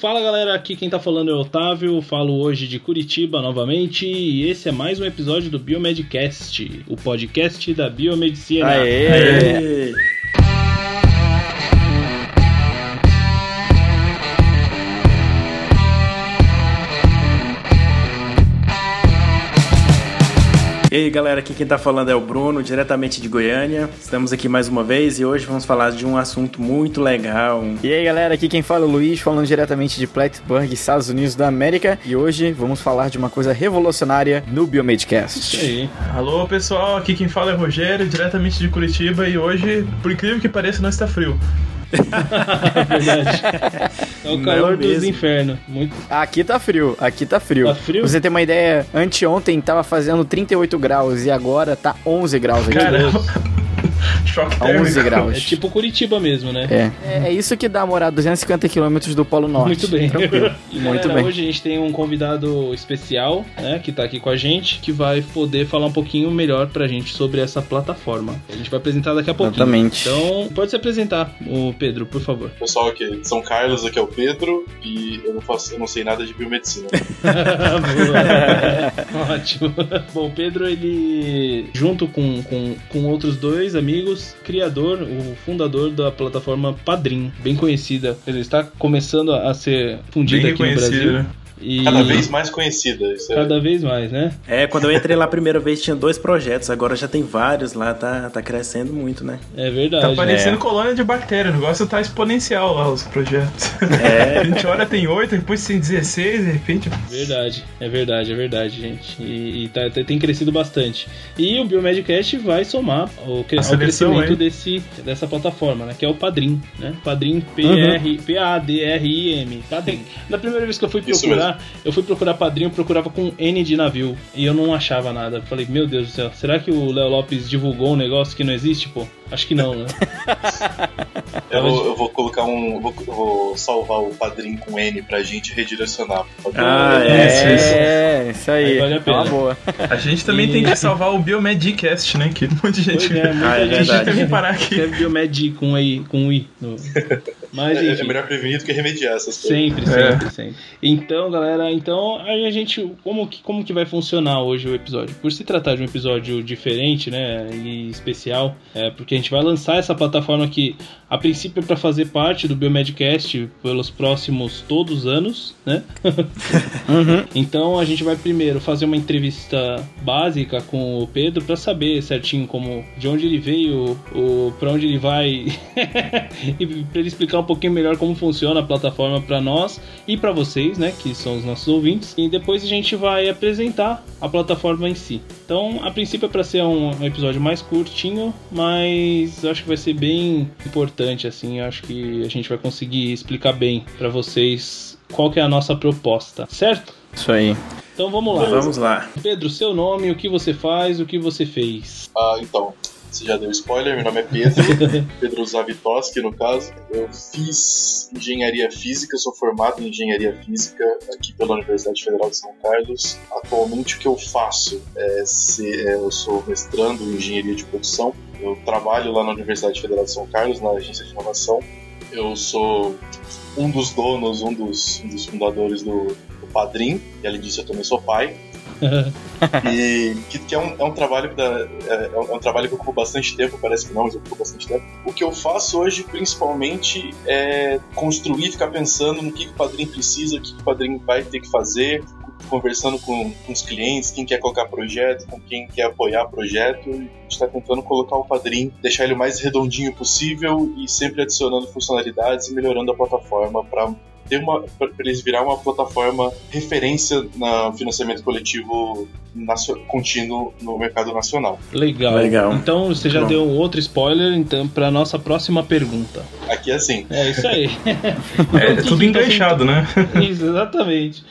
Fala galera, aqui quem tá falando é o Otávio, falo hoje de Curitiba novamente e esse é mais um episódio do Biomedcast, o podcast da biomedicina. Aê! Aê. E aí galera, aqui quem tá falando é o Bruno, diretamente de Goiânia. Estamos aqui mais uma vez e hoje vamos falar de um assunto muito legal. E aí galera, aqui quem fala é o Luiz, falando diretamente de Plattsburgh, Estados Unidos da América. E hoje vamos falar de uma coisa revolucionária no Biomedcast. Isso aí. Alô pessoal, aqui quem fala é o Rogério, diretamente de Curitiba e hoje, por incrível que pareça, não está frio. É verdade. É o calor dos infernos. Muito... Aqui tá frio, aqui tá frio. Tá frio? Pra você ter uma ideia, anteontem tava fazendo 38 graus e agora tá 11 graus aqui. Caramba. Choque térmico. 11 graus. É tipo Curitiba mesmo, né? É. É, é isso que dá morar a 250 quilômetros do Polo Norte. Muito bem. Tranquilo. E, Muito galera, bem. Hoje a gente tem um convidado especial, né, que tá aqui com a gente, que vai poder falar um pouquinho melhor pra gente sobre essa plataforma. A gente vai apresentar daqui a pouquinho. Exatamente. Então, pode se apresentar, o Pedro, por favor. Pessoal aqui de São Carlos, aqui é o Pedro e eu não, faço, eu não sei nada de biomedicina. Boa. Ótimo. Bom, o Pedro, ele, junto com, com, com outros dois amigos, criador, o fundador da plataforma Padrim, bem conhecida. Ele está começando a ser fundida Bem aqui no Brasil. né? E Cada vez mais conhecida. Isso é- cada vez mais, né? É, quando eu entrei lá a primeira vez tinha dois projetos, agora já tem vários lá, tá, tá crescendo muito, né? É verdade. Tá parecendo É. colônia de bactéria, o negócio tá exponencial lá, os projetos. É. A gente olha tem 8, depois tem 16, de repente. Verdade, é verdade, é verdade, gente. E, e tá- tá- tem crescido bastante. E o Biomedcast vai somar o, cre- seleção, crescimento hein? desse, dessa plataforma, né? Que é o Padrim, né? Padrim P-R- P-A-D-R-I-M. Padrim. Na primeira vez que eu fui Isso procurar, eu fui procurar Padrim, eu procurava com N de navio. E eu não achava nada. Falei, meu Deus do céu, será que o Léo Lopes divulgou um negócio que não existe, pô? Acho que não, né? Eu, vou, eu vou colocar um. eu Vou, vou salvar o padrinho com N pra gente redirecionar. Ah, é. Isso, isso. É, isso aí. Aí vale a É uma pena. boa. A gente também E- tem que salvar o Biomedicast, né? Que um monte de gente. Pois é, muita Ah, é gente verdade. Tem que parar aqui. escreve Biomed com I, com I. No... Mas É, enfim. é melhor prevenir do que remediar essas coisas. Sempre, É. sempre, sempre. Então, galera, então aí a gente. Como que, como que vai funcionar hoje o episódio? Por se tratar de um episódio diferente, né? E especial, é porque a gente vai lançar essa plataforma que, a princípio, é para fazer parte do Biomedcast pelos próximos todos os anos, né? Então a gente vai primeiro fazer uma entrevista básica com o Pedro para saber certinho como de onde ele veio, o para onde ele vai e para ele explicar um pouquinho melhor como funciona a plataforma para nós e para vocês, né, que são os nossos ouvintes. E depois a gente vai apresentar a plataforma em si. Então, a princípio é para ser um, um episódio mais curtinho, mas eu acho que vai ser bem importante assim, eu acho que a gente vai conseguir explicar bem para vocês qual que é a nossa proposta, certo? Isso aí. Então vamos lá. Vamos lá. Pedro, seu nome, o que você faz, o que você fez. Ah, então. Você já deu spoiler, meu nome é Pedro, Pedro Zavitoski, no caso. Eu fiz engenharia física, sou formado em engenharia física aqui pela Universidade Federal de São Carlos. Atualmente, o que eu faço é ser, é, eu sou mestrando em engenharia de produção. Eu trabalho lá na Universidade Federal de São Carlos, na agência de inovação. Eu sou um dos donos, um dos, um dos fundadores do, do Padrim, e além disso, eu também sou pai e que, que é, um, é um trabalho da, é, é um, é um trabalho que ocupa bastante tempo, parece que não, mas ocupa bastante tempo. O que eu faço hoje, principalmente, é construir, ficar pensando no que, que o padrinho precisa, o que, que o padrinho vai ter que fazer, conversando com, com os clientes, quem quer colocar projeto, com quem quer apoiar projeto. A gente está tentando colocar o padrinho, deixar ele o mais redondinho possível e sempre adicionando funcionalidades e melhorando a plataforma para ter uma para eles virar uma plataforma referência no financiamento coletivo contínuo no mercado nacional. Legal. Legal. Então você já Bom. deu outro spoiler, então, para nossa próxima pergunta. Aqui é assim. É isso aí. É, que tudo enganchado, né? Isso, exatamente.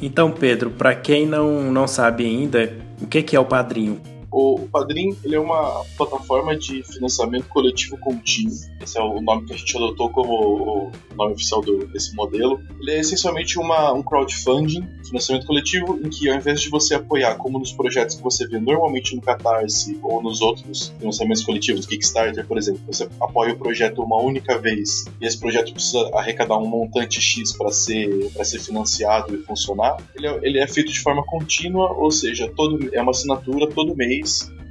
Então, Pedro, pra quem não, não sabe ainda, o que, que é o padrinho? O, Padrim ele é uma plataforma de financiamento coletivo contínuo. esse é o nome que a gente adotou como o nome oficial do, desse modelo. Ele é essencialmente uma, um crowdfunding, financiamento coletivo, em que ao invés de você apoiar, como nos projetos que você vê normalmente no Catarse ou nos outros financiamentos coletivos, Kickstarter, por exemplo, você apoia o projeto uma única vez e esse projeto precisa arrecadar um montante X para ser, ser financiado e funcionar, ele é, ele é feito de forma contínua, ou seja, todo, é uma assinatura todo mês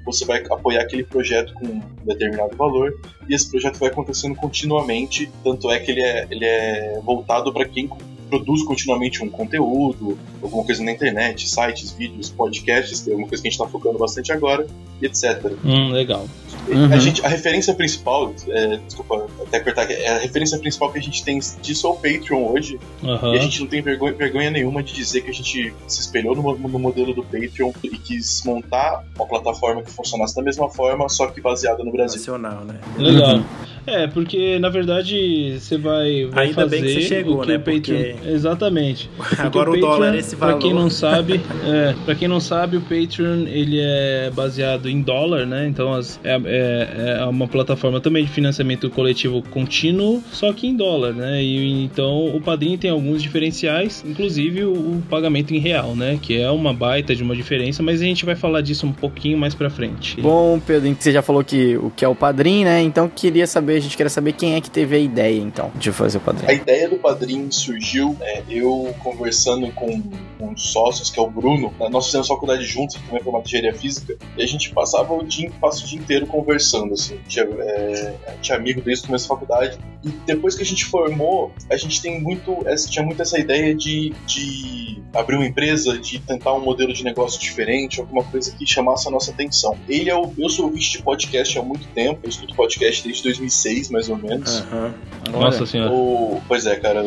você vai apoiar aquele projeto com um determinado valor e esse projeto vai acontecendo continuamente, tanto é que ele é, ele é voltado para quem produz continuamente um conteúdo, alguma coisa na internet, sites, vídeos, podcasts, que é uma coisa que a gente está focando bastante agora, e etc. Hum, legal. Uhum. A, gente, a referência principal, é, desculpa até cortar, é a referência principal que a gente tem disso é o Patreon hoje. Uhum. E a gente não tem vergonha, vergonha, nenhuma de dizer que a gente se espelhou no, no, modelo do Patreon e quis montar uma plataforma que funcionasse da mesma forma, só que baseada no Brasil. Nacional, né? Legal. É, porque na verdade você vai, vai Ainda fazer bem que você chegou, né? Patreon... Porque... Exatamente. Porque Agora o, Patreon, o dólar é esse valor. Pra quem não sabe, é, para quem não sabe, o Patreon ele é baseado em dólar, né? Então as, é, é, é, uma plataforma também de financiamento coletivo contínuo, só que em dólar, né? E então o Padrim tem alguns diferenciais, inclusive o, o pagamento em real, né? Que é uma baita de uma diferença, mas a gente vai falar disso um pouquinho mais pra frente. Bom, Pedro, você já falou que o que é o Padrim, né? Então queria saber a gente queria saber quem é que teve a ideia, então, de fazer o padrinho. A ideia do padrinho surgiu é, eu conversando com um sócios, que é o Bruno. Né, nós fizemos faculdade juntos, também foi uma engenharia física, e a gente passava o dia, passa o dia inteiro conversando, assim. Tinha, é, tinha amigo desde o começo da faculdade. E depois que a gente formou, a gente tem muito, tinha muito essa ideia de, de abrir uma empresa, de tentar um modelo de negócio diferente, alguma coisa que chamasse a nossa atenção. Ele é o, eu sou ouvinte de podcast há muito tempo, eu escuto podcast desde 2006 2006, mais ou menos. Uhum. Nossa senhora. O... Pois é, cara,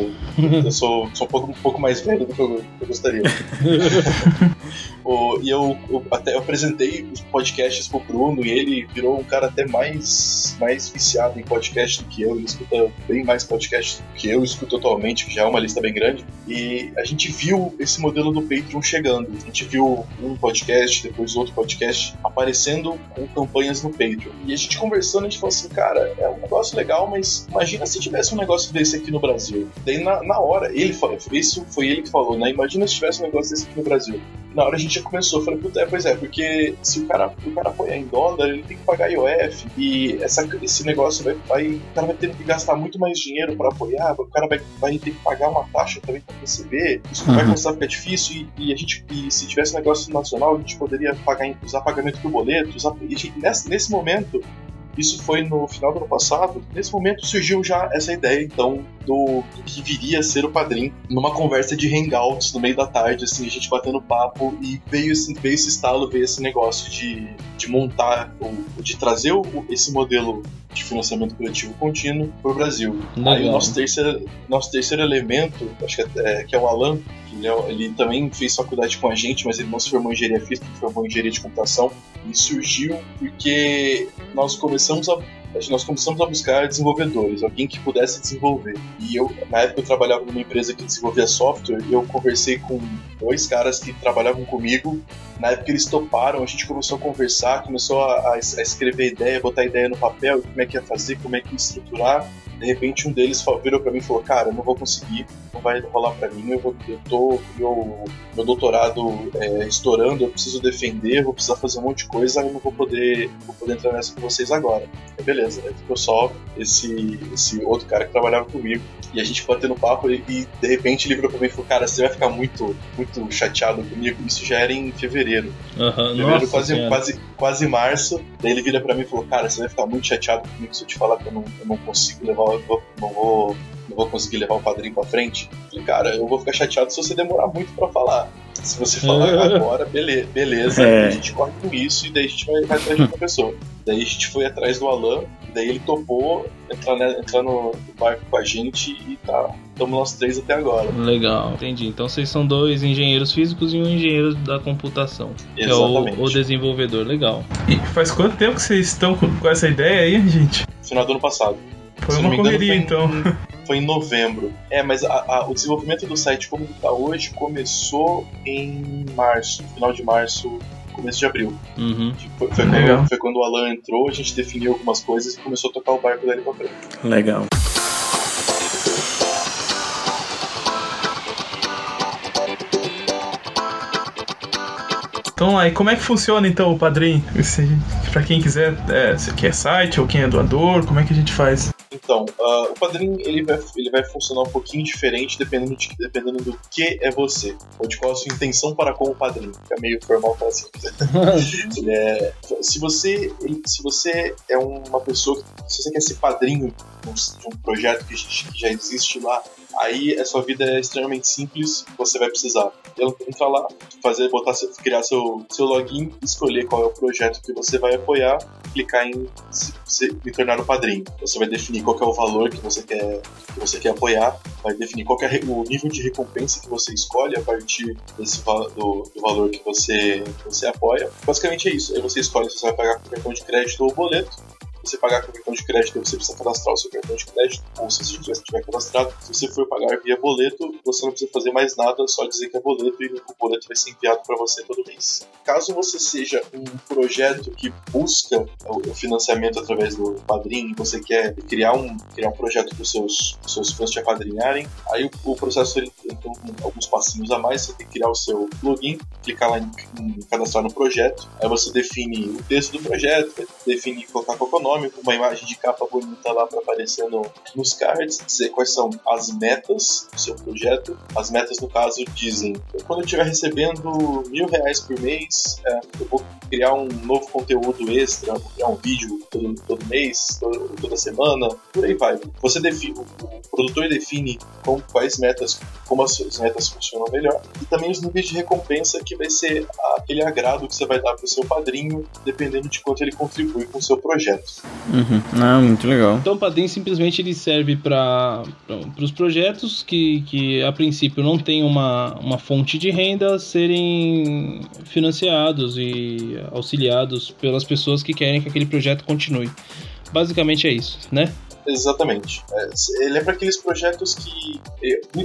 eu sou, sou um, pouco, um pouco mais velho do que eu, eu gostaria. o... E eu, eu, até eu apresentei os podcasts pro Bruno e ele virou um cara até mais, mais viciado em podcast do que eu. Ele escuta bem mais podcasts do que eu escuto atualmente, que já é uma lista bem grande. E a gente viu esse modelo do Patreon chegando. A gente viu um podcast, depois outro podcast aparecendo com campanhas no Patreon. E a gente conversando, a gente falou assim, cara, é um negócio legal, mas imagina se tivesse um negócio desse aqui no Brasil. Daí na, na hora, ele isso foi ele que falou, né? Imagina se tivesse um negócio desse aqui no Brasil. Na hora a gente já começou, eu falei, puta, é, pois é, porque se o cara, o cara apoiar em dólar, ele tem que pagar IOF, e essa, esse negócio vai, vai, o cara vai ter que gastar muito mais dinheiro para apoiar, o cara vai, vai ter que pagar uma taxa também para receber, isso uhum. vai começar a ficar difícil, e, e a gente, e se tivesse um negócio nacional, a gente poderia pagar, usar pagamento por boleto, usar, e nesse, nesse momento isso foi no final do ano passado. Nesse momento surgiu já essa ideia, então, do, que viria a ser o padrinho, numa conversa de hangouts no meio da tarde, assim, a gente batendo papo e veio, assim, veio esse estalo, veio esse negócio de, de montar, de trazer o, esse modelo de financiamento coletivo contínuo para o Brasil. Legal. Aí o nosso terceiro, nosso terceiro elemento, acho que é, que é o Alan, ele, é, ele, também fez faculdade com a gente, mas ele não se formou em engenharia física, ele formou em engenharia de computação. E surgiu porque nós começamos a nós começamos a buscar desenvolvedores, alguém que pudesse desenvolver. E eu, na época, eu trabalhava numa empresa que desenvolvia software e eu conversei com dois caras que trabalhavam comigo. Na época, eles toparam, a gente começou a conversar, começou a, a escrever ideia, botar ideia no papel, como é que ia fazer, como é que ia estruturar de repente um deles virou para mim e falou: Cara, eu não vou conseguir, não vai rolar para mim, eu, vou, eu tô com meu, meu doutorado é, estourando, eu preciso defender, vou precisar fazer um monte de coisa, eu não vou poder, vou poder entrar nessa com vocês agora. E beleza, aí ficou só esse, esse outro cara que trabalhava comigo e a gente batendo papo e, e de repente ele virou pra mim e falou: Cara, você vai ficar muito, muito chateado comigo. Isso já era em fevereiro. Uhum, fevereiro, quase, quase, quase março. Daí ele vira pra mim e falou: Cara, você vai ficar muito chateado comigo se eu te falar que eu não, eu não consigo levar eu vou, não vou não vou conseguir levar o padrinho pra frente. Falei, cara, eu vou ficar chateado se você demorar muito para falar. Se você falar agora, beleza, beleza é. a gente corre com isso e daí a gente vai, vai atrás de outra pessoa. Daí a gente foi atrás do Alan, daí ele topou entrar, né, entrar no barco com a gente e tá. Estamos nós três até agora. Legal, entendi. Então vocês são dois engenheiros físicos e um engenheiro da computação. Que Exatamente. é o, o desenvolvedor. Legal. E faz quanto tempo que vocês estão com, com essa ideia aí, gente? Final do ano passado. Foi uma correria, então. Foi em novembro. É, mas a, a, o desenvolvimento do site como está hoje começou em março, final de março começo de abril. Uhum. Foi, foi, quando, foi quando o Alan entrou, a gente definiu algumas coisas e começou a tocar o barco dele pra frente. Legal. Então, aí, como é que funciona então o padrinho? Para quem quiser, é, se quer site ou quem é doador, como é que a gente faz? Então, uh, o padrinho ele vai, ele vai funcionar um pouquinho diferente dependendo, de, dependendo do que é você, ou de qual a sua intenção para com o padrinho. Fica meio formal para assim. é, se, você, se você é uma pessoa, se você quer ser padrinho de um projeto que, que já existe lá, aí a sua vida é extremamente simples. Você vai precisar entrar lá, fazer, botar, criar seu, seu login, escolher qual é o projeto que você vai apoiar, clicar em se, se, tornar um padrinho. Você vai definir qual é o valor que você quer, que você quer apoiar, vai definir qual é o nível de recompensa que você escolhe a partir desse, do, do valor que você, que você apoia. Basicamente é isso. Aí você escolhe se você vai pagar com cartão de crédito ou boleto você pagar com cartão de crédito, você precisa cadastrar o seu cartão de crédito, ou se você já estiver cadastrado. Se você for pagar via boleto, você não precisa fazer mais nada, só dizer que é boleto e o boleto vai ser enviado para você todo mês. Caso você seja um projeto que busca o financiamento através do padrinho, você quer criar um, criar um projeto para os seus, seus fãs te apadrinharem, aí o, o processo ele tem alguns passinhos a mais, você tem que criar o seu login, clicar lá em, em cadastrar no projeto, aí você define o texto do projeto, define colocar qual é o nome, nome, com uma imagem de capa bonita lá para aparecer no, nos cards, dizer quais são as metas do seu projeto. As metas, no caso, dizem: quando eu estiver recebendo mil reais por mês, é, eu vou criar um novo conteúdo extra, vou criar um vídeo todo, todo mês, todo, toda semana, por aí vai. Você define, o produtor define com, quais metas, como as, as metas funcionam melhor, e também os níveis de recompensa que vai ser aquele agrado que você vai dar para o seu padrinho, dependendo de quanto ele contribui com o seu projeto. Uhum. Ah, muito legal. Então o padrinho simplesmente ele serve para os projetos que, que a princípio não tem uma, uma fonte de renda serem financiados e auxiliados pelas pessoas que querem que aquele projeto continue. Basicamente é isso, né? Exatamente. É, ele é para aqueles projetos que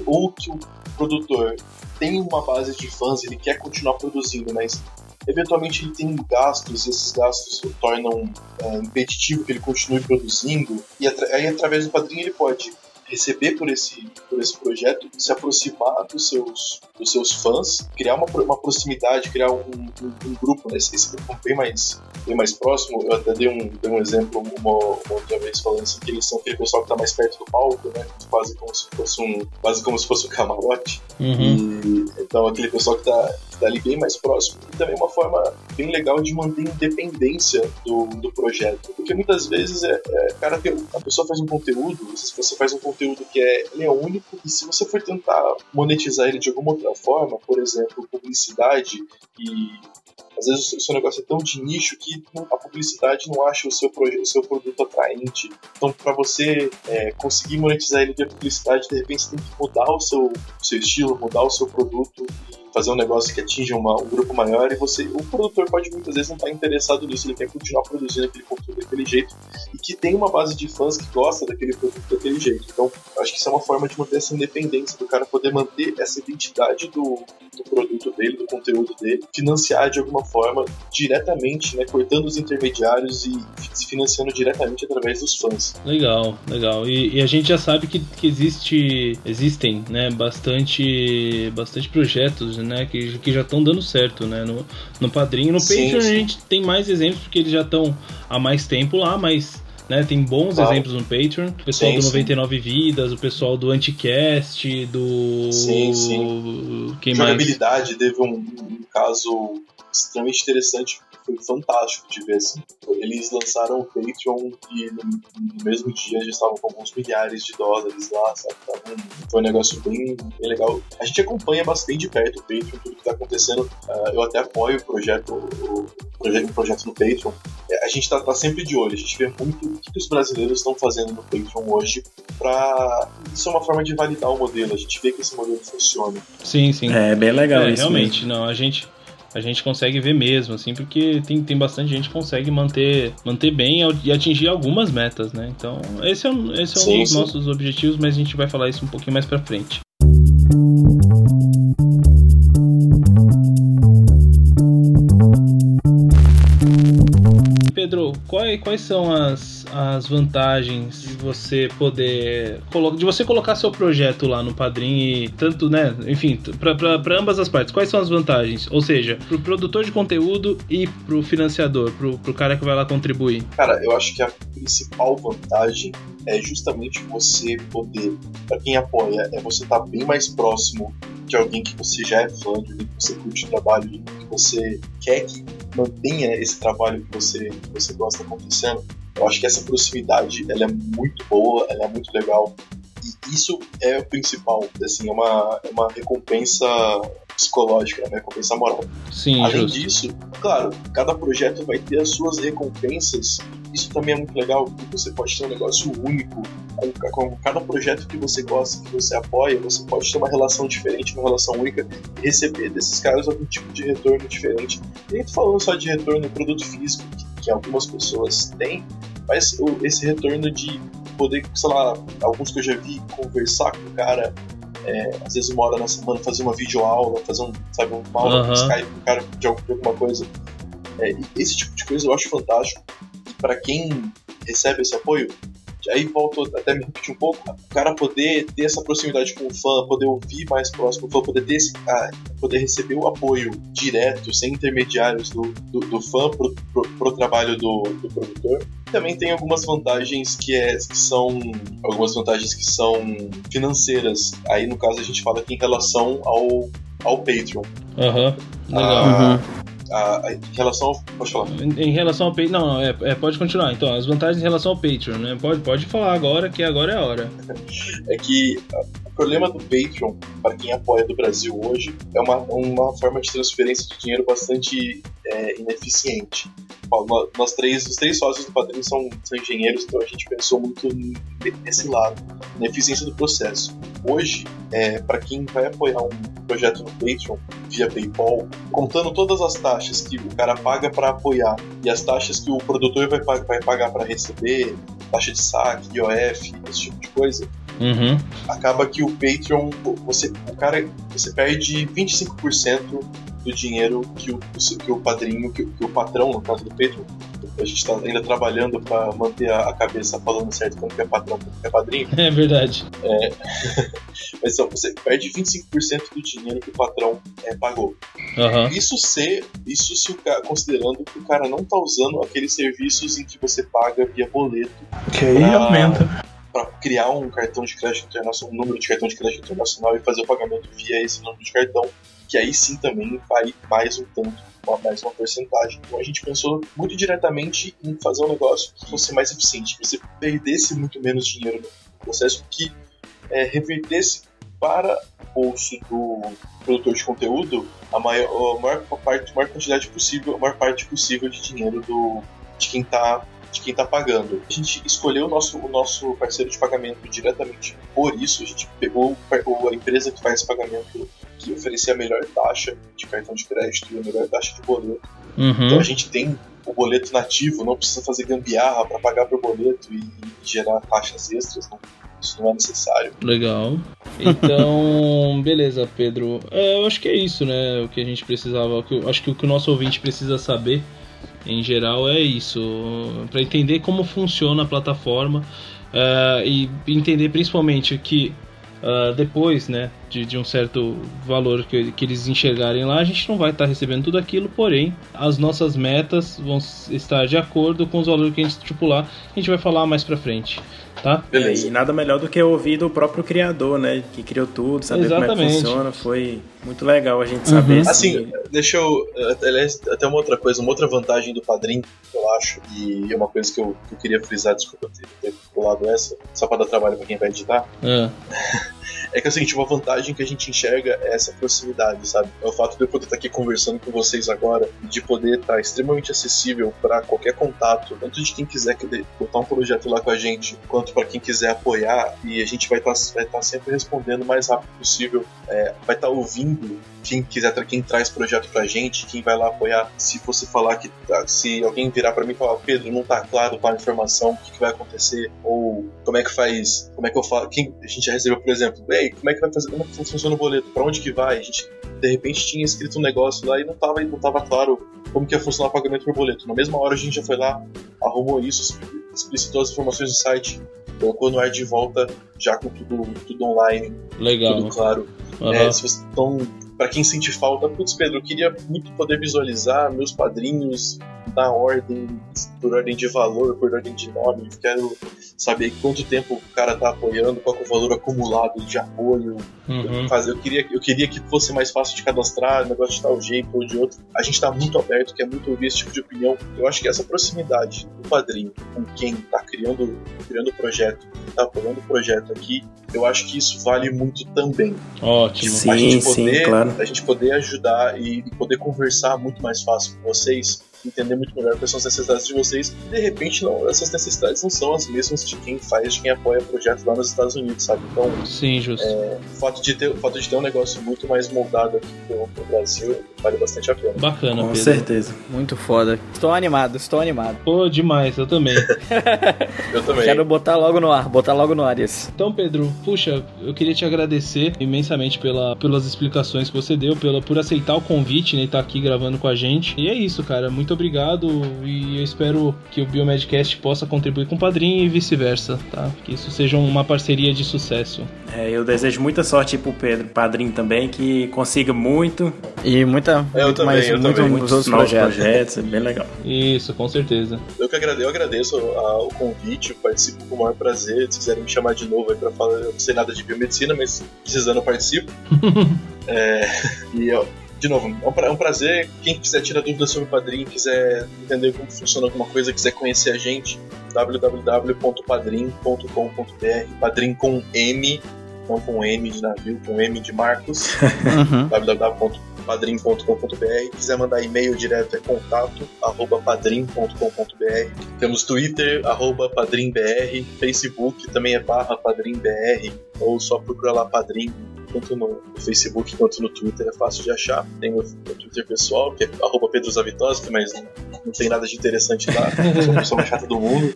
ou que o produtor tem uma base de fãs, ele quer continuar produzindo, mas eventualmente ele tem gastos, e esses gastos tornam é, impeditivo que ele continue produzindo, e aí através do padrinho ele pode receber por esse, por esse projeto, se aproximar dos seus, dos seus fãs, criar uma, uma proximidade, criar um, um, um grupo, né? esse, esse grupo bem mais, bem mais próximo. Eu até dei um, dei um exemplo uma, uma outra vez falando assim, que eles são aquele pessoal que está mais perto do palco, né? quase como se fosse um, quase como se fosse um camarote. Uhum. E, então aquele pessoal que está tá ali bem mais próximo. E também uma forma bem legal de manter independência do, do projeto. Porque muitas vezes é, é cara, a pessoa faz um conteúdo, você faz um conteúdo que é, ele é único, e se você for tentar monetizar ele de alguma outra forma, por exemplo, publicidade e às vezes o seu negócio é tão de nicho que a publicidade não acha o seu, o seu produto atraente. Então, para você é, conseguir monetizar ele via publicidade, de repente você tem que mudar o seu, o seu estilo, mudar o seu produto fazer um negócio que atinja uma, um grupo maior e você, o produtor pode muitas vezes não estar interessado nisso, ele quer continuar produzindo aquele conteúdo daquele jeito e que tem uma base de fãs que gosta daquele produto daquele jeito. Então, acho que isso é uma forma de manter essa independência do cara poder manter essa identidade do, do produto dele, do conteúdo dele, financiar de alguma forma diretamente, né, cortando os intermediários e se financiando diretamente através dos fãs. Legal, legal. E, e a gente já sabe que, que existe, existem, né, bastante, bastante projetos né? Que, que já estão dando certo, né? No, no Padrinho. No sim, Patreon sim. a gente tem mais exemplos porque eles já estão há mais tempo lá, mas né? Tem bons claro. exemplos no Patreon. O pessoal sim, do 99 sim. Vidas, o pessoal do Anticast, do. Sim, sim. Quem Jogabilidade mais? teve um, um, caso extremamente interessante foi fantástico de ver, assim. Eles lançaram o Patreon e no, no mesmo dia já estavam com alguns milhares de dólares lá, sabe? Então, foi um negócio bem, bem, legal. A gente acompanha bastante de perto o Patreon, tudo que está acontecendo. Uh, eu até apoio o projeto, o, projeto, o projeto no Patreon. É, a gente está tá sempre de olho, a gente vê muito o que os brasileiros estão fazendo no Patreon hoje para Isso é uma forma de validar o modelo, a gente vê que esse modelo funciona. Sim, sim. É bem legal é, isso. Realmente, mesmo. não, a gente a gente consegue ver mesmo, assim, porque tem, tem bastante gente que consegue manter, manter bem e atingir algumas metas, né? Então, esse é, um, esse é um dos sim. nossos objetivos, mas a gente vai falar isso um pouquinho mais pra frente. Pedro, quais, quais são as as vantagens de você poder de você colocar seu projeto lá no Padrim e tanto, né, enfim, para ambas as partes. Quais são as vantagens? Ou seja, pro produtor de conteúdo e pro financiador, pro, pro cara que vai lá contribuir. Cara, eu acho que a principal vantagem é justamente você poder, para quem apoia, é você estar tá bem mais próximo de alguém que você já é fã, de alguém que você curte o trabalho, de alguém que você quer que mantenha esse trabalho que você, que você gosta acontecendo. Eu acho que essa proximidade ela é muito boa, ela é muito legal. E isso é o principal, assim, é uma, é uma recompensa psicológica, é uma recompensa moral. Sim, Além justo. disso, claro, cada projeto vai ter as suas recompensas. Isso também é muito legal, porque você pode ter um negócio único com, com cada projeto que você gosta, que você apoia, você pode ter uma relação diferente, uma relação única e receber desses caras algum tipo de retorno diferente. E falando só de retorno no produto físico, que, que algumas pessoas têm, mas esse retorno de poder, sei lá, alguns que eu já vi, conversar com o cara, é, às vezes uma hora na semana, fazer uma videoaula, fazer um, sabe, uma aula uhum. Skype com o cara de alguma coisa. É, esse tipo de coisa eu acho fantástico. E para quem recebe esse apoio, aí volto até me repetir um pouco, o cara poder ter essa proximidade com o fã, poder ouvir mais próximo do fã, poder ter esse, ah, poder receber o apoio direto, sem intermediários do, do, do fã pro, pro, pro, trabalho do, do produtor. Também tem algumas vantagens que, é, que são algumas vantagens que são financeiras. Aí no caso a gente fala aqui em relação ao, ao Patreon. Aham, uhum, legal. Ah, uhum a, a, em relação ao. Pode falar. Em, em relação ao Patreon. Não, não é, é, pode continuar. Então, as vantagens em relação ao Patreon, né? Pode, pode falar agora, que agora é a hora. é que problema do Patreon, para quem apoia do Brasil hoje, é uma, uma forma de transferência de dinheiro bastante é, ineficiente. Nós três, os três sócios do Padrinho são, são engenheiros, então a gente pensou muito nesse lado, na eficiência do processo. Hoje, é, para quem vai apoiar um projeto no Patreon via PayPal, contando todas as taxas que o cara paga para apoiar e as taxas que o produtor vai, vai pagar para receber, taxa de saque, IOF, esse tipo de coisa, Uhum. acaba que o Patreon, você, o cara, você perde 25% do dinheiro que o, que o padrinho, que, que o patrão, no caso do Patreon, a gente está ainda trabalhando para manter a, cabeça falando certo como que é patrão, como que é padrinho. É verdade. É, mas então, você perde 25% do dinheiro que o patrão é, pagou. Uhum. Isso se, isso se o cara, considerando que o cara não está usando aqueles serviços em que você paga via boleto. Que aí pra, aumenta. Para criar um cartão de crédito internacional, um número de cartão de crédito internacional e fazer o pagamento via esse número de cartão que aí sim também vai mais um tanto, mais uma porcentagem. Então a gente pensou muito diretamente em fazer um negócio que fosse mais eficiente, que você perdesse muito menos dinheiro no processo, que é, revertesse para o bolso do produtor de conteúdo a maior, a maior parte, a maior quantidade possível, a maior parte possível de dinheiro do, de quem está de quem está pagando. A gente escolheu o nosso, o nosso parceiro de pagamento diretamente por isso. A gente pegou a empresa que faz pagamento que oferecia a melhor taxa de cartão de crédito e a melhor taxa de boleto. Uhum. Então a gente tem o boleto nativo, não precisa fazer gambiarra para pagar por boleto e, gerar taxas extras. Não, isso não é necessário. Legal. Então, beleza, Pedro. É, eu acho que é isso, né? O que a gente precisava. Eu acho que o que o nosso ouvinte precisa saber, em geral, é isso. Para entender como funciona a plataforma. Uh, e entender principalmente que uh, depois, né, de, de, um certo valor que, que eles enxergarem lá, a gente não vai estar tá recebendo tudo aquilo, porém, as nossas metas vão estar de acordo com os valores que a gente estipular, a gente vai falar mais pra frente. Tá? Beleza. E nada melhor do que ouvir do próprio criador, né? Que criou tudo, saber Exatamente. como é que funciona. Foi muito legal a gente saber. Uhum. Assim, deixa eu. Aliás, até uma outra coisa, uma outra vantagem do padrinho, eu acho, e é uma coisa que eu, que eu queria frisar, desculpa ter, ter pulado essa, só para dar trabalho para quem vai editar. É. é que é o seguinte, uma vantagem que a gente enxerga é essa proximidade, sabe? É o fato de eu poder estar aqui conversando com vocês agora de poder estar extremamente acessível para qualquer contato, tanto de quem quiser botar um projeto lá com a gente, quanto para quem quiser apoiar, e a gente vai estar vai estar sempre respondendo o mais rápido possível, é, vai estar ouvindo quem quiser, quem traz projeto pra gente, quem vai lá apoiar. Se você falar que, tá, se alguém virar para mim e falar, Pedro, não tá claro a informação, o que, que, vai acontecer, ou como é que faz, como é que eu falo, quem, a gente já recebeu, por exemplo, ei, como é que vai fazer, como é que funciona o boleto, para onde que vai, a gente de repente tinha escrito um negócio lá e não tava, não tava claro como que ia funcionar o pagamento por boleto. Na mesma hora a gente já foi lá, arrumou isso, explicitou as informações do site, colocou no ar de volta, já com tudo, tudo online, Legal. tudo claro. Aham. É, se vocês estão. Pra quem sente falta, putz, Pedro, eu queria muito poder visualizar meus padrinhos na ordem, por ordem de valor, por ordem de nome. Quero saber quanto tempo o cara tá apoiando, qual que é o valor acumulado de apoio. Uhum. Fazer, eu, queria, eu queria que fosse mais fácil de cadastrar, negócio de tal jeito ou de outro. A gente tá muito aberto, quer muito ouvir esse tipo de opinião. Eu acho que essa proximidade do padrinho com quem tá criando, criando o projeto, quem tá apoiando o projeto aqui, eu acho que isso vale muito também Ótimo. Sim, a gente sim, poder, claro. a gente poder ajudar e poder conversar muito mais fácil com vocês, entender muito melhor quais são as necessidades de vocês. E de repente, não, essas necessidades não são as mesmas de quem faz, de quem apoia o projeto lá nos Estados Unidos, sabe? Então, Sim, justo. o fato de ter, o fato de ter um negócio muito mais moldado aqui pro, pro Brasil vale bastante a pena. Bacana, Com Pedro. certeza. Muito foda. Estou animado, estou animado. Pô, demais, eu também. Eu também. Quero botar logo no ar, botar logo no ar isso. Então, Pedro, puxa, eu queria te agradecer imensamente pela, pelas explicações que você deu, pela, por aceitar o convite né, e estar aqui gravando com a gente. E é isso, cara. Muito obrigado e eu espero que o Biomedcast possa contribuir com o padrinho e vice-versa, tá? Que isso seja uma parceria de sucesso. É, eu desejo muita sorte pro Pedro, padrinho também, que consiga muito, E muita, Eu muito também, mais, eu muito, também. muitos outros projetos. projetos. é bem legal. Isso, com certeza. Eu que agradeço, eu agradeço o convite, eu participo com o maior prazer. Se quiserem me chamar de novo aí pra falar, eu não sei nada de biomedicina, mas precisando eu participo. É, e ó, de novo, é um, é um prazer. Quem quiser tirar dúvidas sobre o padrinho, quiser entender como funciona alguma coisa, quiser conhecer a gente, www.padrim.com.br, padrim com M, não com M de navio, com M de Marcos Uhum. www.padrim.com.br. Quiser mandar e-mail direto é contato arroba padrim.com.br. Temos Twitter, arroba padrimbr, Facebook também é barra padrimbr, ou só procura lá padrim, tanto no Facebook quanto no Twitter, é fácil de achar. Tem o meu Twitter pessoal, que é arroba Pedro Zavitoski, mas não, tem nada de interessante lá, sou a pessoa mais chata do mundo.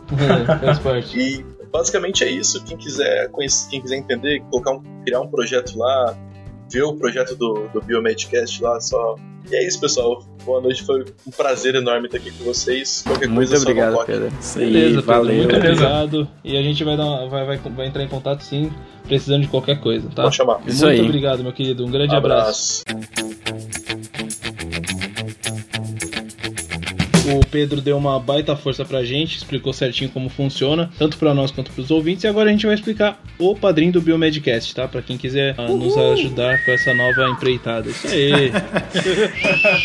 Faz parte. E basicamente é isso. Quem quiser conhecer, quem quiser entender, colocar um, criar um projeto lá, ver o projeto do, do Biomedcast lá, só. E é isso, pessoal. Boa noite, foi um prazer enorme estar aqui com vocês. Qualquer Muito coisa, só um obrigado, toque. Pedro. Beleza, Pedro, valeu. muito Beleza. obrigado. E a gente vai, dar uma- vai, vai, vai entrar em contato sim, precisando de qualquer coisa, tá? Pode chamar. Isso muito aí. obrigado, meu querido. Um grande abraço. Abraço. O Pedro deu uma baita força pra gente, explicou certinho como funciona, tanto pra nós quanto pros ouvintes. E agora a gente vai explicar o padrinho do Biomedcast, tá? Pra quem quiser ah, nos ajudar com essa nova empreitada. Isso aí.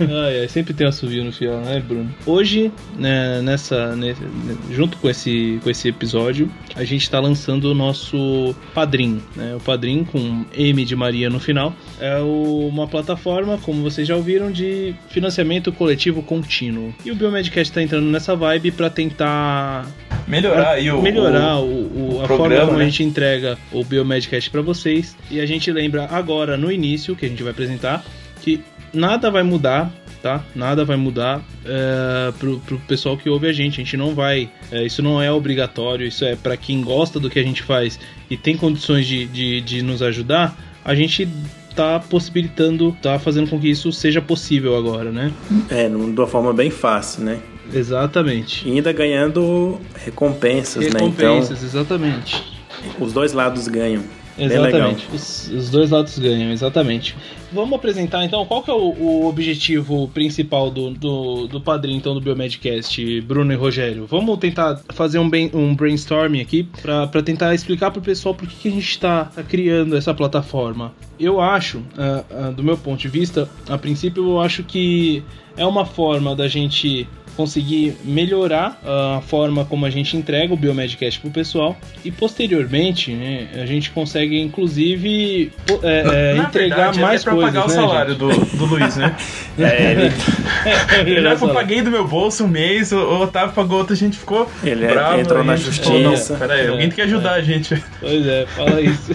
ai, ai, sempre tem um assovio no final, né, Bruno? Hoje, né, nessa, nesse- junto com esse, com esse episódio, a gente tá lançando o nosso padrinho, né? O padrinho com M de Maria no final. É uma plataforma, como vocês já ouviram, de financiamento coletivo contínuo. E o Biomedcast tá entrando nessa vibe pra tentar Melhorar aí o. melhorar o- o, o- a programa, forma como né? a gente entrega o Biomedcast pra vocês. E a gente lembra agora, no início, que a gente vai apresentar, que nada vai mudar, tá? Nada vai mudar é, pro, pro pessoal que ouve a gente. A gente não vai. é, isso não é obrigatório, isso é pra quem gosta do que a gente faz e tem condições de, de, de nos ajudar. A gente tá possibilitando, tá fazendo com que isso seja possível agora, né? É, de uma forma bem fácil, né? Exatamente. E ainda ganhando recompensas, Recompensas, exatamente. né? Então, os dois lados ganham. Exatamente. Os, os dois lados ganham, exatamente. Vamos apresentar então qual que é o, o objetivo principal do, do, do padrinho então, do Biomedcast, Bruno e Rogério. Vamos tentar fazer um, um brainstorming aqui para tentar explicar pro pessoal por que, que a gente está criando essa plataforma. Eu acho, ah, ah, do meu ponto de vista, a princípio eu acho que é uma forma da gente conseguir melhorar a forma como a gente entrega o Biomedcast pro pessoal e posteriormente né, a gente consegue inclusive é, é, Na entregar verdade, mais é pra coisas pagar o né, salário do, do Luiz, né? É, ele, Eu já paguei do meu bolso um mês, o o Otávio pagou outro, a gente ficou Ele é- bravo. entrou aí na justiça. Não, pera aí, alguém tem que ajudar a gente. Pois é, fala isso.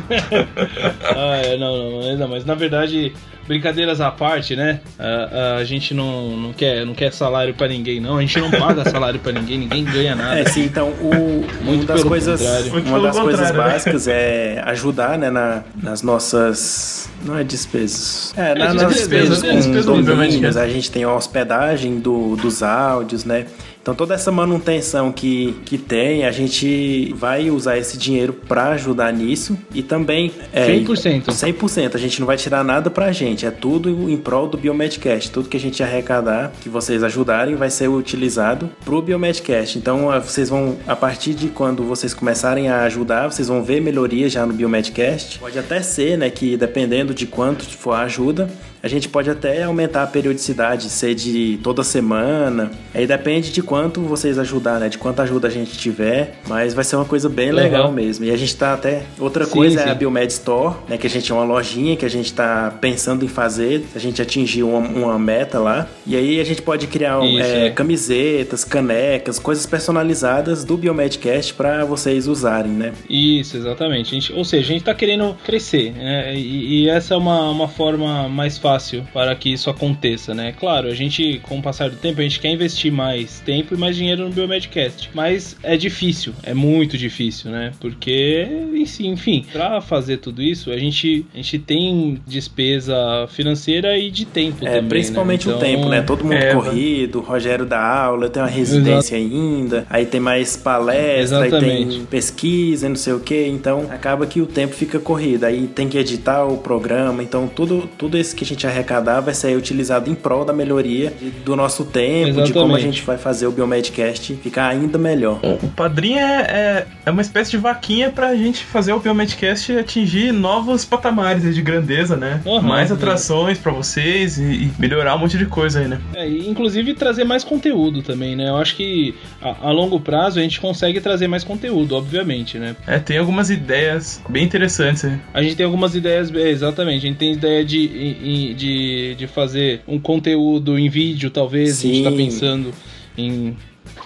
ah, é, não, não, mas, não, mas na verdade brincadeiras à parte, né? A, a gente não, não, quer, não quer salário pra ninguém, não. A gente não paga salário pra ninguém, ninguém ganha nada. É, sim, então, o, Muito uma das pelo coisas, contrário. Muito uma pelo das coisas né? básicas é ajudar, né, na, nas nossas, não é despesas, é, na- nas despesas, despesas né? com Despesas do domínios, Biomedcast. a gente tem a hospedagem do, dos áudios, né, então toda essa manutenção que, que tem, a gente vai usar esse dinheiro para ajudar nisso e também é, 100%. 100%, a gente não vai tirar nada pra gente, é tudo em prol do Biomedcast. Tudo que a gente arrecadar, que vocês ajudarem, vai ser utilizado pro Biomedcast. Então, vocês vão, a partir de quando vocês começarem a ajudar, vocês vão ver melhorias já no Biomedcast. Pode até ser, né, que dependendo de quanto for a ajuda, a gente pode até aumentar a periodicidade, ser de toda semana. Aí depende de quanto vocês ajudar, né? De quanta ajuda a gente tiver. Mas vai ser uma coisa bem Uhum. legal mesmo. E a gente tá até. Outra Sim, coisa é sim. a Biomed Store, né? Que a gente é uma lojinha que a gente tá pensando em fazer. A gente atingir uma, uma meta lá. E aí a gente pode criar um, Isso, é, é. camisetas, canecas, coisas personalizadas do Biomedcast para vocês usarem, né? Isso, exatamente. Gente- ou seja, a gente está querendo crescer, né? E, e essa é uma, uma forma mais fácil para que isso aconteça, né? Claro, a gente, com o passar do tempo, a gente quer investir mais tempo e mais dinheiro no Biomedcast. Mas é difícil, é muito difícil, né? Porque, enfim, para fazer tudo isso, a gente, a gente tem despesa financeira e de tempo É, também. principalmente né? o tempo, né? Todo mundo É, corrido, o Rogério dá aula, eu tenho uma residência ainda, aí tem mais palestra, aí tem pesquisa, e não sei o que, então acaba que o tempo fica corrido, aí tem que editar o programa, então tudo, tudo isso que a gente arrecadar vai ser utilizado em prol da melhoria do nosso tempo, de como a Exatamente. gente vai fazer o Biomedcast ficar ainda melhor. O padrinho é, é, é uma espécie de vaquinha pra gente fazer o Biomedcast atingir novos patamares de grandeza, né? Uhum, Mais uhum. atrações pra vocês e, e melhorar um monte de coisa aí, né? É, e inclusive trazer mais conteúdo também, né? Eu acho que a, a longo prazo a gente consegue trazer mais conteúdo, obviamente, né? É, tem algumas ideias bem interessantes aí. A gente tem algumas ideias, é, exatamente, a gente tem ideia de, de, de fazer um conteúdo em vídeo, talvez. A gente tá Sim. pensando em,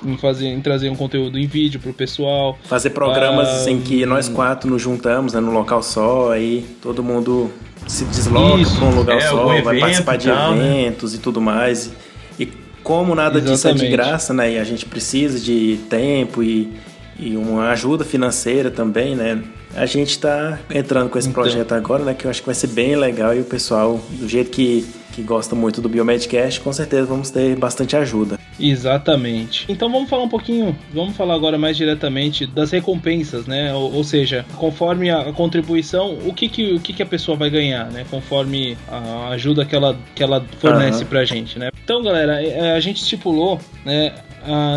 em, fazer, em trazer um conteúdo em vídeo pro pessoal. Fazer programas Ah, em que nós quatro nos juntamos né, num local só, aí todo mundo se desloca Isso. para um lugar É, só, vai participar de e tal, né? eventos e tudo mais. E como nada disso é de Exatamente. graça, né? E a gente precisa de tempo e, e uma ajuda financeira também, né? A gente está entrando com esse Então. projeto agora, né? Que eu acho que vai ser bem legal e o pessoal, do jeito que, que gosta muito do Biomedcast, com certeza vamos ter bastante ajuda. Exatamente. Então vamos falar um pouquinho, vamos falar agora mais diretamente das recompensas, né? Ou, ou seja, conforme a, a contribuição, o que que, o que que a pessoa vai ganhar, né? Conforme a ajuda que ela, que ela fornece Aham. pra gente, né? Então, galera, é, a gente estipulou, né?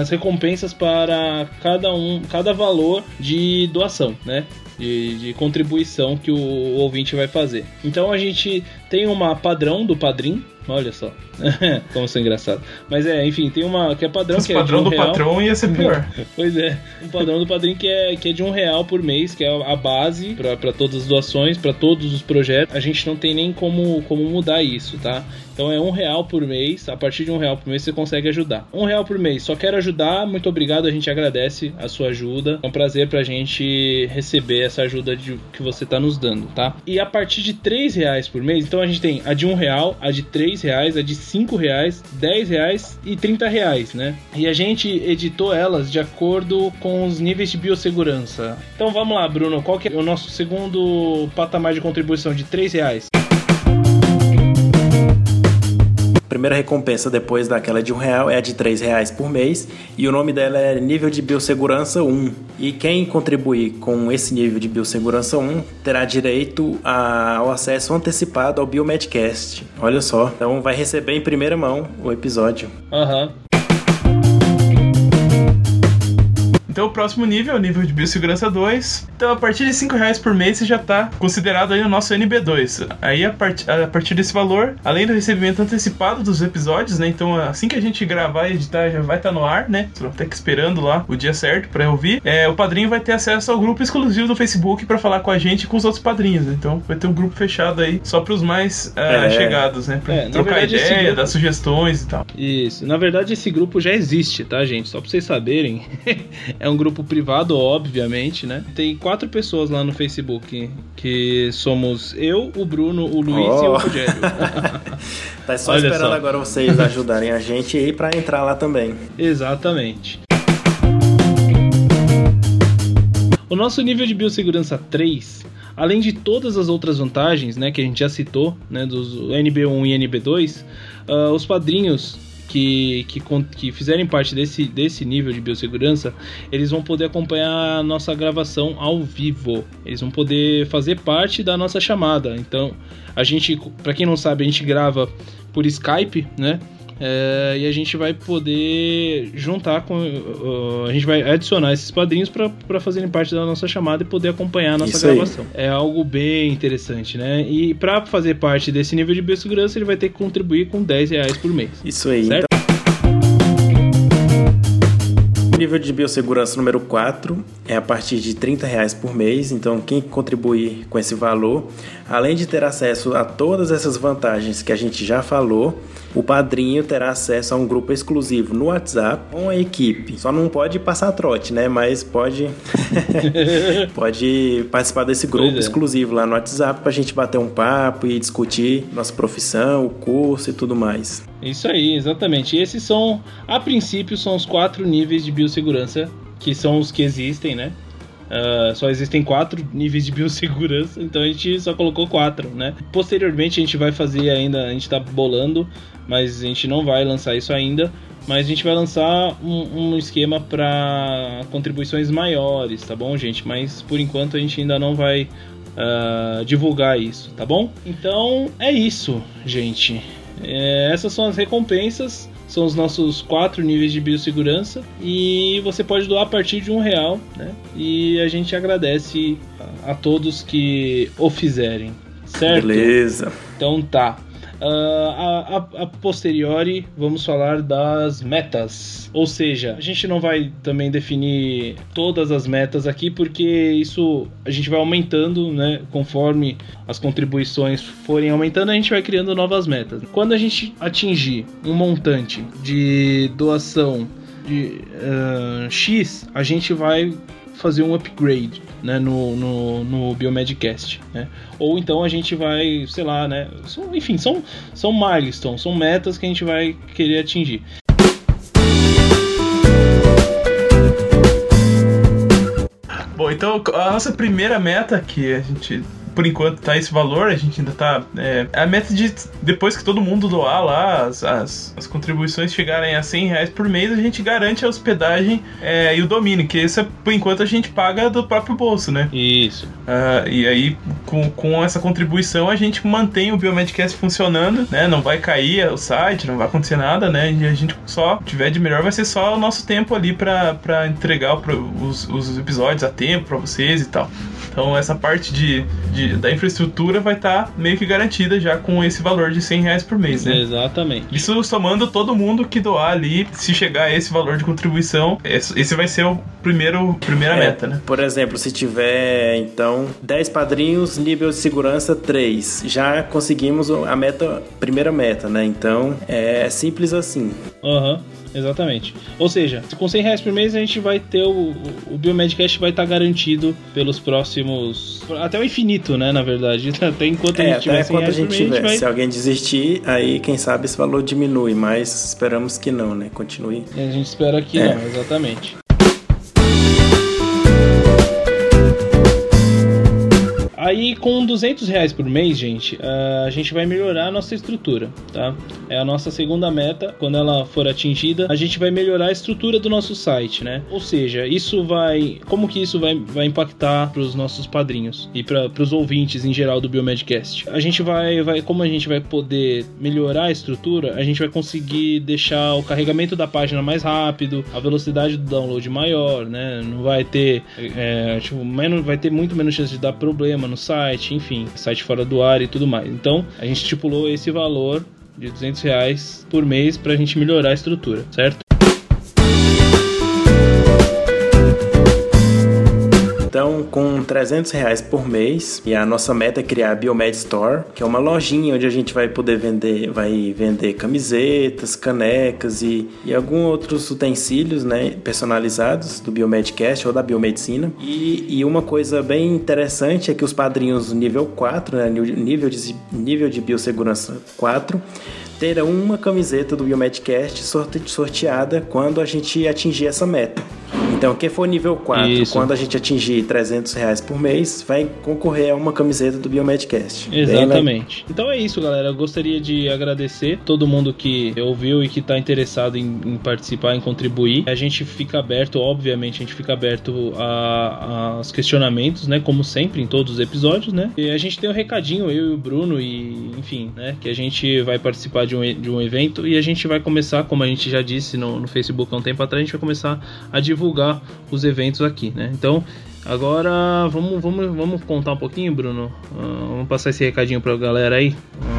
As recompensas para cada um, cada valor de doação, né? De, de contribuição que o ouvinte vai fazer. Então a gente tem uma padrão do padrim, olha só, como isso é engraçado. Mas é, enfim, tem uma que é padrão Esse que é de padrão um do real. patrão ia ser pior. Pois é, um padrão do padrinho que é, que é de um real por mês, que é a base para todas as doações, para todos os projetos. A gente não tem nem como, como mudar isso, tá? Então é um real por mês. A partir de um real por mês você consegue ajudar. Um real por mês. Só quero ajudar. Muito obrigado. A gente agradece a sua ajuda. É um prazer pra gente receber essa ajuda de, que você tá nos dando, tá? E a partir de três reais por mês, então a gente tem a de um real, a de três reais, a de cinco reais, 10 reais e 30 reais, né? E a gente editou elas de acordo com os níveis de biossegurança. Então vamos lá, Bruno, qual que é o nosso segundo patamar de contribuição de 3 reais? Primeira recompensa depois daquela de um real é a de três reais por mês e o nome dela é nível de biossegurança 1. E quem contribuir com esse nível de biossegurança 1 terá direito a- ao acesso antecipado ao Biomedcast. Olha só, então vai receber em primeira mão o episódio. Aham. Então o próximo nível é o nível de biossegurança 2. Então a partir de 5 reais por mês você já está considerado aí o nosso NB2. Aí a, part a partir desse valor, além do recebimento antecipado dos episódios, né? Então assim que a gente gravar e editar já vai estar no ar, né? Vai ter que esperando lá o dia certo para ouvir. É, o padrinho vai ter acesso ao grupo exclusivo do Facebook para falar com a gente e com os outros padrinhos. né? Então vai ter um grupo fechado aí só para os mais ah, É. chegados, né? Pra É, trocar verdade, ideia, grupo- dar sugestões e tal. Isso. Na verdade, esse grupo já existe, tá, gente? Só pra vocês saberem. é É um grupo privado, obviamente, né? Tem quatro pessoas lá no Facebook, que somos eu, o Bruno, o Luiz oh. e o oh. Rogério. tá só Olha esperando só. agora vocês ajudarem a gente aí para entrar lá também. Exatamente. O nosso nível de biossegurança 3, além de todas as outras vantagens, né, que a gente já citou, né, dos NB1 e NB2, uh, ah, os padrinhos que, que, que, fizerem parte desse, desse nível de biossegurança, eles vão poder acompanhar a nossa gravação ao vivo. Eles vão poder fazer parte da nossa chamada. Então, a gente, para quem não sabe, a gente grava por Skype, né? É, e a gente vai poder juntar com. Uh, a gente vai adicionar esses padrinhos para fazerem parte da nossa chamada e poder acompanhar a nossa Isso gravação. Aí. É algo bem interessante, né? E para fazer parte desse nível de biossegurança, ele vai ter que contribuir com 10 reais por mês. Isso aí. Certo? Então... nível de biossegurança número 4 é a partir de 30 reais por mês, então quem contribuir com esse valor, além de ter acesso a todas essas vantagens que a gente já falou, o padrinho terá acesso a um grupo exclusivo no WhatsApp com a equipe. Só não pode passar trote, né? Mas pode pode participar desse grupo é. exclusivo lá no WhatsApp para a gente bater um papo e discutir nossa profissão, o curso e tudo mais. Isso aí, exatamente. Esses são, a princípio, são os quatro níveis de biossegurança que são os que existem, né? Uh, só existem quatro níveis de biossegurança, então a gente só colocou quatro, né? Posteriormente a gente vai fazer ainda, a gente tá bolando, mas a gente não vai lançar isso ainda. Mas a gente vai lançar um, um esquema para contribuições maiores, tá bom, gente? Mas por enquanto a gente ainda não vai uh, divulgar isso, tá bom? Então é isso, gente. É, essas são as recompensas são os nossos quatro níveis de biossegurança e você pode doar a partir de um real, né? E a gente agradece a todos que o fizerem, certo? Beleza. Então tá. Uh, a, a, a, posteriori, vamos falar das metas. Ou seja, a gente não vai também definir todas as metas aqui, porque isso a gente vai aumentando, né? Conforme as contribuições forem aumentando, a gente vai criando novas metas. Quando a gente atingir um montante de doação de uh, X, a gente vai fazer um upgrade né, no, no, no Biomedcast. Né? Ou então a gente vai, sei lá, né? Enfim, são, são milestones, são metas que a gente vai querer atingir. Bom, então a nossa primeira meta que a gente por enquanto tá esse valor, a gente ainda tá. É, a meta de depois que todo mundo doar lá, as, as, as, contribuições chegarem a 100 reais por mês, a gente garante a hospedagem é, e o domínio, que isso é, por enquanto a gente paga do próprio bolso, né? Isso. Uh, e aí, com, com essa contribuição, a gente mantém o Biomedcast funcionando, né? Não vai cair o site, não vai acontecer nada, né? E a gente só tiver de melhor, vai ser só o nosso tempo ali para entregar os, os episódios a tempo para vocês e tal. Então essa parte de, de da infraestrutura vai estar tá meio que garantida já com esse valor de 100 reais por mês, né? Exatamente. Isso somando todo mundo que doar ali, se chegar a esse valor de contribuição, esse vai ser o primeiro primeira é, meta, né? Por exemplo, se tiver então 10 padrinhos, nível de segurança 3, já conseguimos a meta, primeira meta, né? Então é simples assim. Aham. Uhum. Exatamente. Ou seja, com 100 reais por mês a gente vai ter o, o Biomedcast vai estar garantido pelos próximos. até o infinito, né? Na verdade. Até enquanto é, a gente tiver 100 reais a gente tiver. Vai... Se alguém desistir, aí quem sabe esse valor diminui, mas esperamos que não, né? Continue. a gente espera que é. não, exatamente. Aí com 200 reais por mês, gente, a gente vai melhorar a nossa estrutura, tá? É a nossa segunda meta. Quando ela for atingida, a gente vai melhorar a estrutura do nosso site, né? Ou seja, isso vai, como que isso vai, vai impactar para os nossos padrinhos e para os ouvintes em geral do Biomedcast? A gente vai, vai, como a gente vai poder melhorar a estrutura, a gente vai conseguir deixar o carregamento da página mais rápido, a velocidade do download maior, né? Não vai ter, é, tipo, menos, vai ter muito menos chance de dar problema no no site, enfim, site fora do ar e tudo mais. Então, a gente estipulou esse valor de 200 reais por mês para a gente melhorar a estrutura, certo? Com 300 reais por mês, e a nossa meta é criar a Biomed Store, que é uma lojinha onde a gente vai poder vender, vai vender camisetas, canecas e, e alguns outros utensílios, né, personalizados do Biomedcast ou da biomedicina. E, e uma coisa bem interessante é que os padrinhos nível 4, né, nível de, nível de biossegurança 4, terão uma camiseta do Biomedcast sorteada quando a gente atingir essa meta. Então, quem for nível 4, Isso. quando a gente atingir 300 reais por mês, vai concorrer a uma camiseta do Biomedcast. Exatamente. Então é isso, galera. Eu gostaria de agradecer todo mundo que ouviu e que está interessado em, em, participar, em contribuir. A gente fica aberto, obviamente, a gente fica aberto a, aos questionamentos, né? Como sempre, em todos os episódios, né? E a gente tem um recadinho, eu e o Bruno, e enfim, né? Que a gente vai participar de um, de um evento e a gente vai começar, como a gente já disse no, no Facebook há um tempo atrás, a gente vai começar a divulgar os eventos aqui, né? Então, agora vamos, vamos, vamos contar um pouquinho, Bruno. Uh, vamos passar esse recadinho pra galera aí. Uh,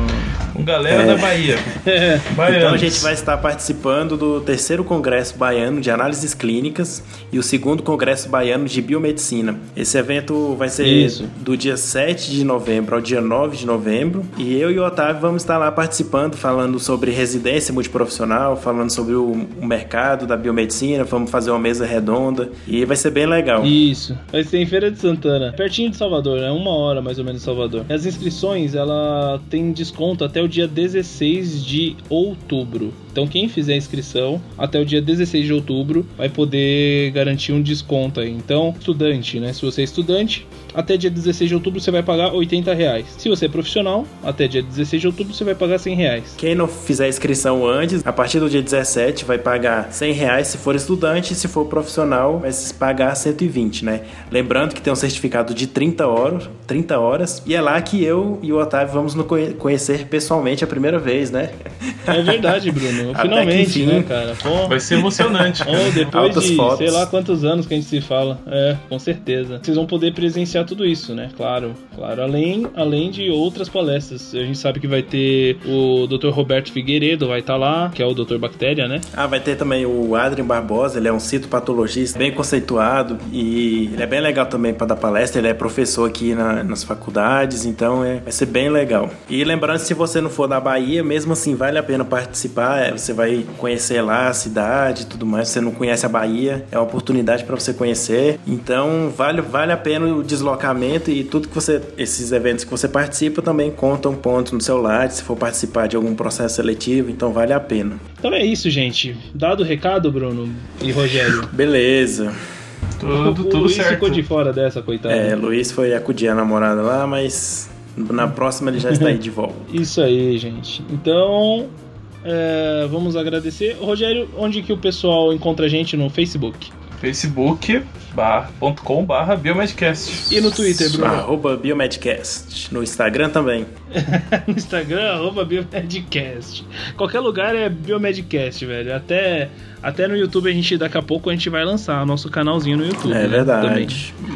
galera é. da Bahia. É. Então a gente vai estar participando do terceiro Congresso Baiano de Análises Clínicas e o segundo Congresso Baiano de Biomedicina. Esse evento vai ser Isso. do dia 7 de novembro ao dia 9 de novembro e eu e o Otávio vamos estar lá participando, falando sobre residência multiprofissional, falando sobre o, o mercado da biomedicina, vamos fazer uma mesa redonda e vai ser bem legal. Isso. Vai ser em Feira de Santana, pertinho de Salvador, né? Uma hora mais ou menos de Salvador. As inscrições, ela tem desconto até o dia 16 de outubro. Então quem fizer a inscrição até o dia 16 de outubro vai poder garantir um desconto aí. Então, estudante, né? Se você é estudante, até dia 16 de outubro você vai pagar 80 reais. Se você é profissional, até dia 16 de outubro você vai pagar 100 reais. Quem não fizer inscrição antes, a partir do dia 17 vai pagar 100 reais se for estudante, se for profissional vai pagar 120, né? Lembrando que tem um certificado de 30 horas, 30 horas, e é lá que eu e o Otávio vamos nos conhecer pessoalmente a primeira vez, né? É verdade, Bruno. Finalmente, né, cara? Pô. Vai ser emocionante. Oh, depois Altas de fotos. sei lá quantos anos que a gente se fala. É, com certeza. Vocês vão poder presenciar tudo isso, né? Claro, claro. Além, além de outras palestras. A gente sabe que vai ter o Dr. Roberto Figueiredo, vai estar tá lá, que é o Dr. Bactéria, né? Ah, vai ter também o Adrien Barbosa, ele é um citopatologista bem conceituado e ele é bem legal também para dar palestra. Ele é professor aqui na, nas faculdades, então é, vai ser bem legal. E lembrando, se você não for da Bahia, mesmo assim, vale a pena participar. É, você vai conhecer lá a cidade e tudo mais. Se você não conhece a Bahia, é uma oportunidade para você conhecer. Então, vale, vale a pena o deslocamento e tudo que você. Esses eventos que você participa também contam pontos no seu lado, se for participar de algum processo seletivo, então vale a pena. Então é isso, gente. Dado o recado, Bruno e Rogério. Beleza. Tudo, tudo Luiz certo. ficou de fora dessa, coitado. É, Luiz foi acudir a namorada lá, mas na próxima ele já está aí de volta. Isso aí, gente. Então, é, vamos agradecer. Rogério, onde que o pessoal encontra a gente no Facebook? facebook.com barra Biomedcast. E no Twitter, Bruno? Arroba Biomedcast. No Instagram também. no Instagram, arroba Biomedcast. Qualquer lugar é Biomedcast, velho. Até até no YouTube a gente, daqui a pouco, a gente vai lançar nosso canalzinho no YouTube. É né, verdade. Também.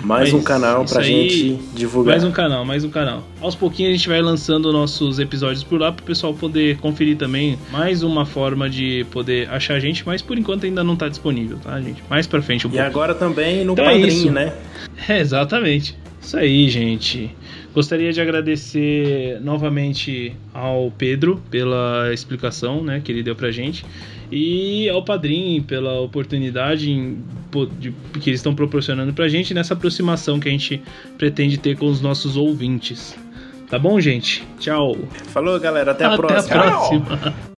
Mais Mas um canal pra aí, gente divulgar. Mais um canal, mais um canal. Aos pouquinhos a gente vai lançando nossos episódios por lá pro pessoal poder conferir também. Mais uma forma de poder achar a gente, mas por enquanto ainda não tá disponível, tá, gente? Mais pra frente um pouco. E agora também no então Padrim, é né? É, exatamente. Isso aí, gente. Gostaria de agradecer novamente ao Pedro pela explicação né, que ele deu pra gente e ao Padrim pela oportunidade de, que eles estão proporcionando pra gente nessa aproximação que a gente pretende ter com os nossos ouvintes. Tá bom, gente? Tchau. Falou, galera. Até a até próxima. Até a próxima.